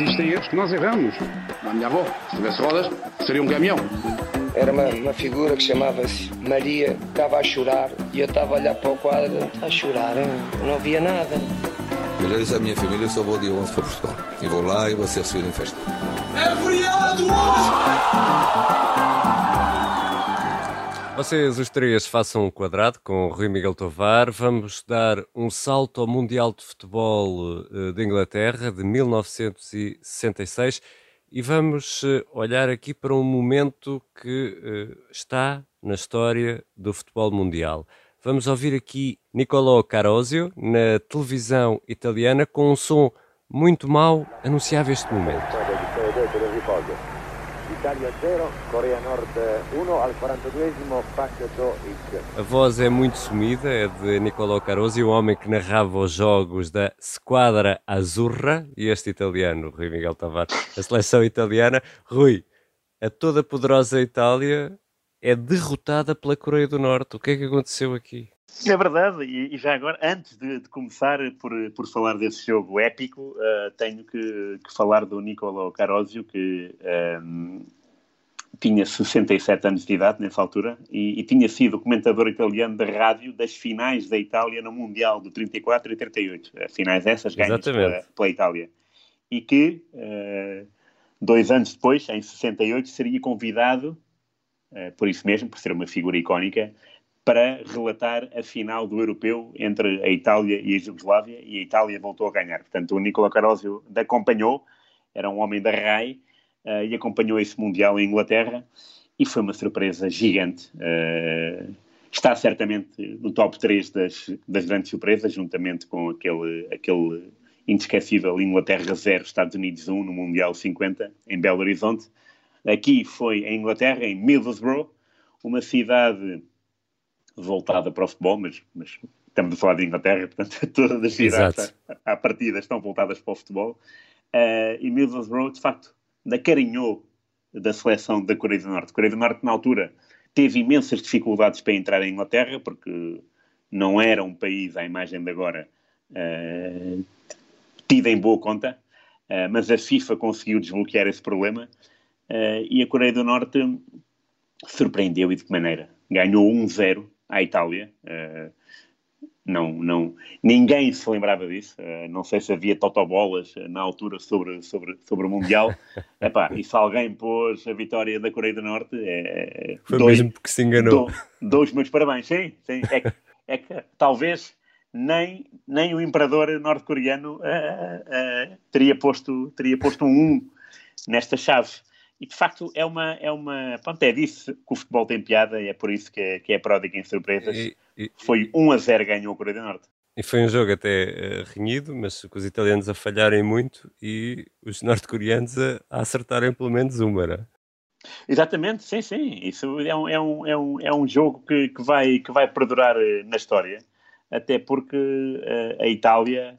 Existem erros que nós erramos. A minha avó, se tivesse rodas, seria um caminhão. Era uma, uma figura que chamava-se Maria, estava a chorar e eu estava a olhar para o quadro, a chorar, não via nada. Eu já disse à minha família, eu só vou dia 11 para Portugal. E vou lá e vou ser recebido em festa. É feriado hoje! Vocês, os três, façam um quadrado com o Rui Miguel Tovar. Vamos dar um salto ao Mundial de Futebol eh, de Inglaterra de 1966 e vamos eh, olhar aqui para um momento que uh, está na história do futebol mundial. Vamos ouvir aqui Nicolò Carosio na televisão italiana com um som muito mau anunciava este momento. Italia 0, Coreia Nord 1 al 42esimo Pak Do-ik. A voz é muito sumida, é de Nicolò Carosi, o homem que narrava os jogos da Squadra Azzurra, e este italiano, Rui Miguel Tavares, a seleção italiana. Rui, a toda poderosa Itália é derrotada pela Coreia do Norte. O que é que aconteceu aqui? É verdade, e, já agora, antes de, de, começar por, por falar desse jogo épico, uh, tenho que, que, falar do Nicolò Carosio, que um, ehm, tinha 67 anos de idade nessa altura e, e, tinha sido comentador italiano da rádio das finais da Itália no Mundial de 34 e 38, uh, finais essas ganhas pela, pela, Itália. E que, uh, dois anos depois, em 68, seria convidado, por isso mesmo, por ser uma figura icónica, para relatar a final do europeu entre a Itália e a Jugoslávia e a Itália voltou a ganhar. Portanto, o Nicola Carosio acompanhou, era um homem da RAI uh, e acompanhou esse Mundial em Inglaterra e foi uma surpresa gigante. Uh, está certamente no top 3 das, das grandes surpresas, juntamente com aquele, aquele inesquecível Inglaterra 0, Estados Unidos 1 no Mundial 50 em Belo Horizonte. Aqui foi em Inglaterra, em Middlesbrough, uma cidade voltada para o futebol, mas, mas estamos a falar de Inglaterra, portanto todas as cidades à, à partida estão voltadas para o futebol. Uh, e Middlesbrough, de facto, acarinhou da seleção da Coreia do Norte. A Coreia do Norte, na altura, teve imensas dificuldades para entrar em Inglaterra, porque não era um país, à imagem de agora, uh, tido em boa conta, uh, mas a FIFA conseguiu desbloquear esse problema uh, e a Coreia do Norte surpreendeu e de que maneira? Ganhou 1-0 à Itália. Uh, não, não, ninguém se lembrava disso. Uh, não sei se havia totobolas uh, na altura sobre, sobre, sobre o Mundial. Epá, e se alguém pôs a vitória da Coreia do Norte, é, foi dois, mesmo porque se enganou. Do, dois meus parabéns, sim. sim. É, que, é que talvez nem, nem o imperador norte-coreano uh, teria, posto, teria posto um 1 nesta chave. E de facto é uma, é uma. Pronto, é disso que o futebol tem piada e é por isso que é, que é pródigo em surpresas. E, e, Foi 1 a 0 ganhou a Coreia do Norte. E foi um jogo até uh, renhido, mas com os italianos a falharem muito e os norte-coreanos a, a, acertarem pelo menos uma, era? Exatamente, sim, sim. Isso é um, é um, é um, é um jogo que, que, vai, que vai perdurar uh, na história, até porque uh, a Itália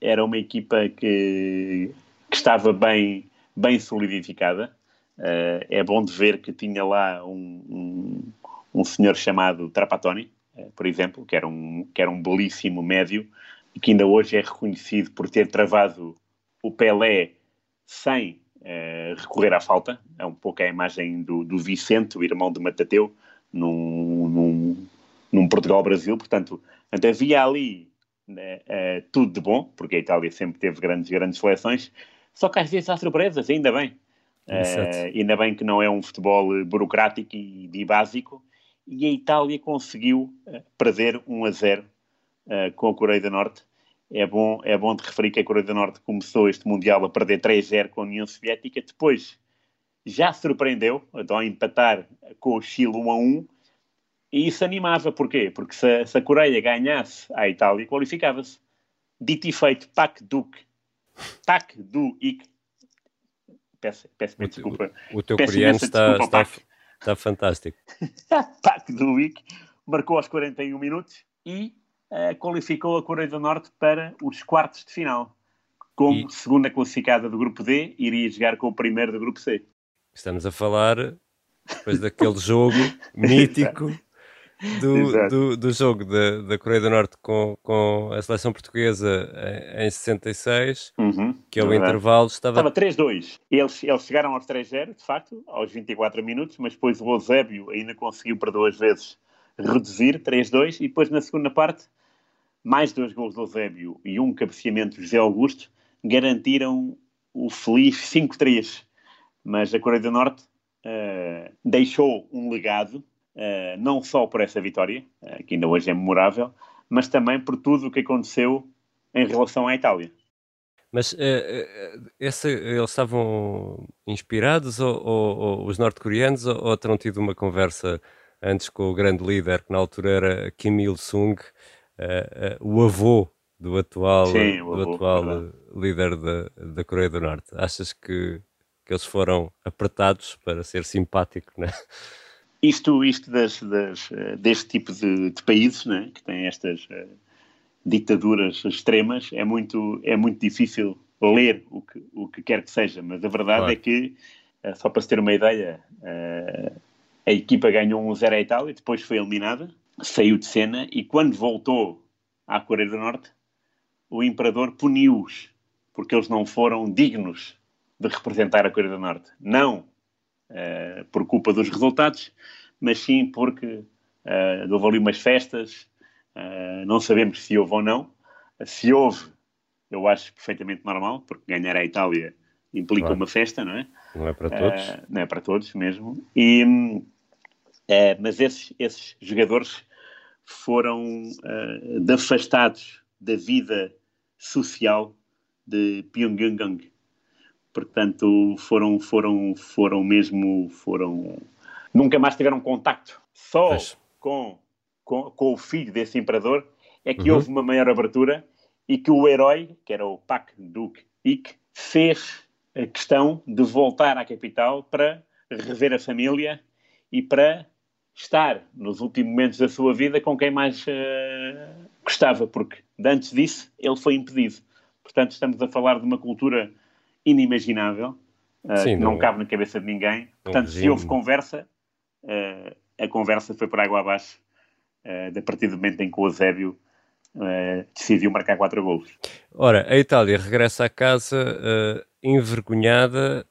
era uma equipa que, que estava bem bem solidificada. Uh, é bom de ver que tinha lá um, um, um senhor chamado Trapattoni, uh, por exemplo, que era, um, que era um belíssimo médio e que ainda hoje é reconhecido por ter travado o Pelé sem uh, recorrer à falta. É um pouco a imagem do, do Vicente, o irmão de Matateu, num, num, num Portugal-Brasil. Portanto, havia ali tudo de bom, porque a Itália sempre teve grandes, grandes seleções, só que às vezes há surpresas, ainda bem. Uh, ainda bem que não é um futebol burocrático e, e básico. E a Itália conseguiu uh, perder 1 a 0 uh, com a Coreia do Norte. É bom, é bom de referir que a Coreia do Norte começou este Mundial a perder 3-0 com a União Soviética. Depois já surpreendeu então, a empatar com o Chile 1 a 1. E isso animava. Porquê? Porque se, se a Coreia ganhasse a Itália, qualificava-se. Dito e feito, Pak Duk TAC do IC. Peço, peço o, desculpa. O, o teu coreano está, está, está fantástico. TAC do IC marcou aos 41 minutos e uh, qualificou a Coreia do Norte para os quartos de final. Como e... segunda classificada do grupo D, iria jogar com o primeiro do grupo C. Estamos a falar depois daquele jogo mítico do, do, do, jogo da, da Coreia do Norte com, com a seleção portuguesa em, em 66, uhum, que é o intervalo, estava... Estava 3-2. Eles, eles chegaram aos 3-0, de facto, aos 24 minutos, mas depois o Eusébio ainda conseguiu por duas vezes reduzir, 3-2, e depois na segunda parte, mais dois gols do Eusébio e um cabeceamento de José Augusto, garantiram o feliz 5-3. Mas a Coreia do Norte uh, deixou um legado, uh, não só por essa vitória, uh, que ainda hoje é memorável, mas também por tudo o que aconteceu em relação à Itália. Mas essa, eles estavam inspirados, ou, ou, ou os norte-coreanos, ou, ou terão tido uma conversa antes com o grande líder, que na altura era Kim Il-sung, o avô do atual, Sim, do avô, atual líder da, da Coreia do Norte? Achas que que eles foram apertados para ser simpático, né? Isto, isto das, das, deste tipo de, de países, né, que têm estas uh, ditaduras extremas, é muito, é muito difícil ler o que, o que quer que seja, mas a verdade claro. é que, uh, só para se ter uma ideia, uh, a equipa ganhou um 0 à Itália, depois foi eliminada, saiu de cena e quando voltou à Coreia do Norte, o imperador puniu-os porque eles não foram dignos de representar a Coreia do Norte. Não uh, por culpa dos resultados, mas sim porque uh, houve ali umas festas, uh, não sabemos se houve ou não. Se houve, eu acho perfeitamente normal, porque ganhar a Itália implica claro. uma festa, não é? Não é para todos. Uh, não é para todos mesmo. E, uh, mas esses, esses jogadores foram uh, afastados da vida social de Pyongyang portanto foram foram foram mesmo foram nunca mais tiveram contacto só com, com, com o filho desse imperador é que uhum. houve uma maior abertura e que o herói que era o Pak Duk Ik fez a questão de voltar à capital para rever a família e para estar nos últimos momentos da sua vida com quem mais uh, gostava, porque antes disso ele foi impedido. Portanto, estamos a falar de uma cultura inimaginável, uh, Sim, não, não, cabe na cabeça de ninguém. Portanto, se houve conversa, uh, a conversa foi por água abaixo, uh, a partir do momento em que o Eusébio decidiu marcar quatro golos. Ora, a Itália regressa a casa envergonhada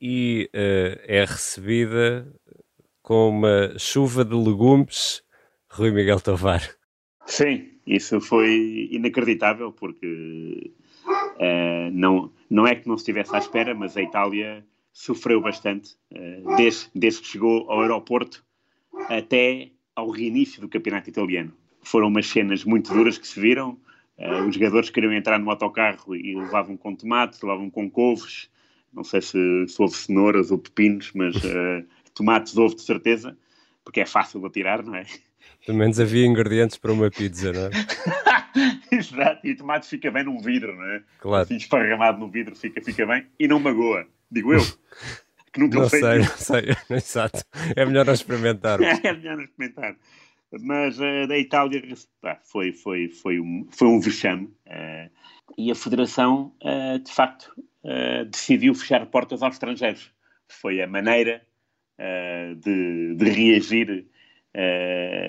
e é recebida com uma chuva de legumes, Rui Miguel Tovar. Sim, isso foi inacreditável, porque Uh, não, não é que não estivesse à espera, mas a Itália sofreu bastante uh, desde, desde que chegou ao aeroporto até ao reinício do campeonato italiano. Foram umas cenas muito duras que se viram. Uh, os jogadores queriam entrar no autocarro e levavam com tomates, levavam com couves. Não sei se, se houve cenouras ou pepinos, mas tomates houve de certeza, porque é fácil de tirar, não é? Pelo menos havia ingredientes para uma pizza, não é? Exato, e o tomate fica bem num vidro, não é? Claro. Assim esparramado no vidro fica, fica bem e não magoa, digo eu. Que nunca não sei, não sei, exato. É melhor não experimentar. é melhor não experimentar. Mas uh, da Itália pá, foi, foi, foi, um, foi um vexame uh, e a Federação, uh, de facto, decidiu fechar portas aos estrangeiros. Foi a maneira de, de reagir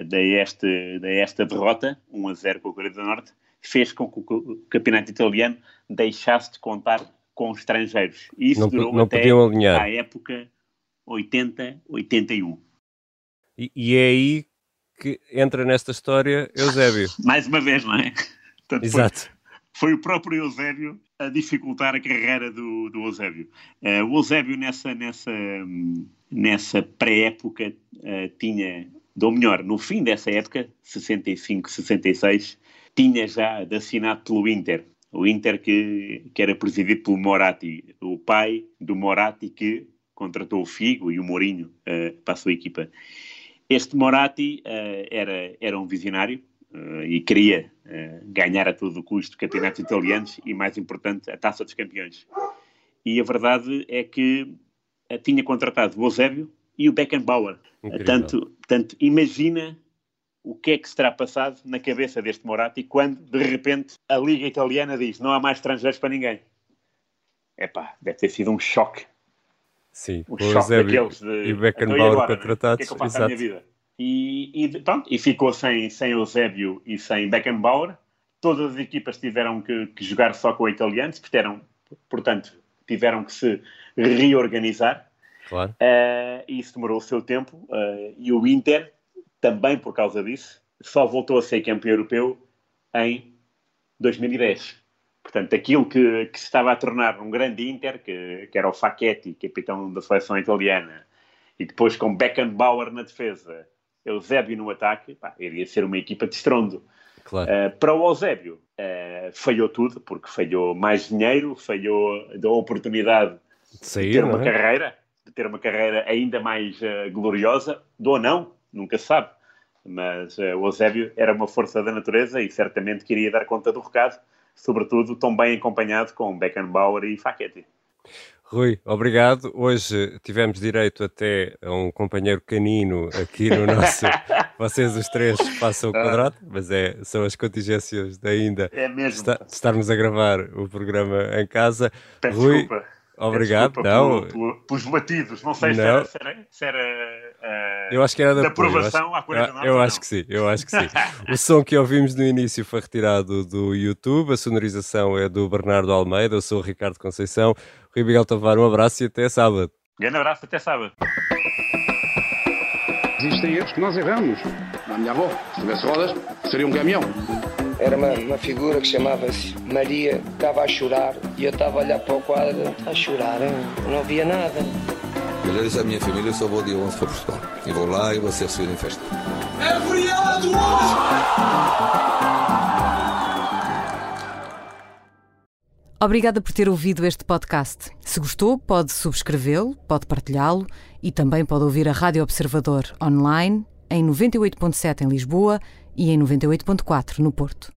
da, este, da esta derrota, 1 a 0 com a Coreia do Norte, fez com que o campeonato italiano deixasse de contar com estrangeiros. E isso não, durou não até à época 80-81. E, e é aí que entra nesta história Eusébio. Mais uma vez, não é? Portanto, Exato. Foi, foi, o próprio Eusébio a dificultar a carreira do, do Eusébio. Uh, o Eusébio, nessa, nessa, nessa pré-época, uh, tinha ou melhor, no fim dessa época, 65, 66, tinha já assinado pelo Inter. O Inter que, que era presidido pelo Moratti, o pai do Moratti que contratou o Figo e o Mourinho uh, para a sua equipa. Este Moratti uh, era, era um visionário uh, e queria ganhar a todo custo campeonatos italianos e, mais importante, a Taça dos Campeões. E a verdade é que tinha contratado o Eusébio e o Beckenbauer. Tanto, tanto imagina o que é que se terá passado na cabeça deste Moratti quando, de repente, a Liga Italiana diz não há mais estrangeiros para ninguém. Epá, deve ter sido um choque. Sim, um choque daqueles de... E Beckenbauer agora, para tratados. Né? O que é que eu faço Exato. minha vida? e, e, pronto, e ficou sem, sem Eusébio e sem Beckenbauer. Todas as equipas tiveram que, que jogar só com italianos, tiveram, portanto, tiveram que se reorganizar. Claro. Uh, e isso demorou o seu tempo. Uh, e o Inter, também por causa disso, só voltou a ser campeão europeu em 2010. Portanto, aquilo que, que se estava a tornar um grande Inter, que, que era o Facchetti, capitão da seleção italiana, e depois com Beckenbauer na defesa, Eusébio no ataque, pá, iria ser uma equipa de estrondo. Claro. Uh, para o Eusébio, uh, falhou tudo, porque falhou mais dinheiro, falhou da oportunidade de, sair, de ter uma é? carreira, ter uma carreira ainda mais uh, gloriosa, ou não, nunca se sabe. Mas o Eusébio era uma força da natureza e certamente queria dar conta do recado, sobretudo tão bem acompanhado com Beckenbauer e Facchetti. Rui, obrigado. Hoje tivemos direito até a um companheiro canino aqui no nosso. Vocês os três passam o quadrado, mas é, são as contingências de ainda é mesmo. Esta, de estarmos a gravar o programa em casa. Peço Rui, desculpa. Obrigado. Desculpa não, pelo, pelo, pelos batidos, não sei Não. se era, se era, se era uh, eu acho que era da aprovação à 49. Eu acho não. que sim, eu acho que sim. o som que ouvimos no início foi retirado do YouTube, a sonorização é do Bernardo Almeida, eu sou o Ricardo Conceição. Rui Miguel Tavares, um abraço e até sábado. Grande abraço, até sábado. Existem erros que nós erramos. Na minha avó, se tivesse rodas, seria um caminhão. Era uma, uma figura que chamava-se Maria, estava a chorar e eu estava a olhar para o quadro, a chorar, hein? não via nada. Eu já disse à minha família, eu só vou dia 11 para Portugal. E vou lá e vou ser recebido em festa. É feriado! Obrigada por ter ouvido este podcast. Se gostou, pode subscrevê-lo, pode partilhá-lo e também pode ouvir a Rádio Observador online em 98.7 em Lisboa e em 98.4 no Porto.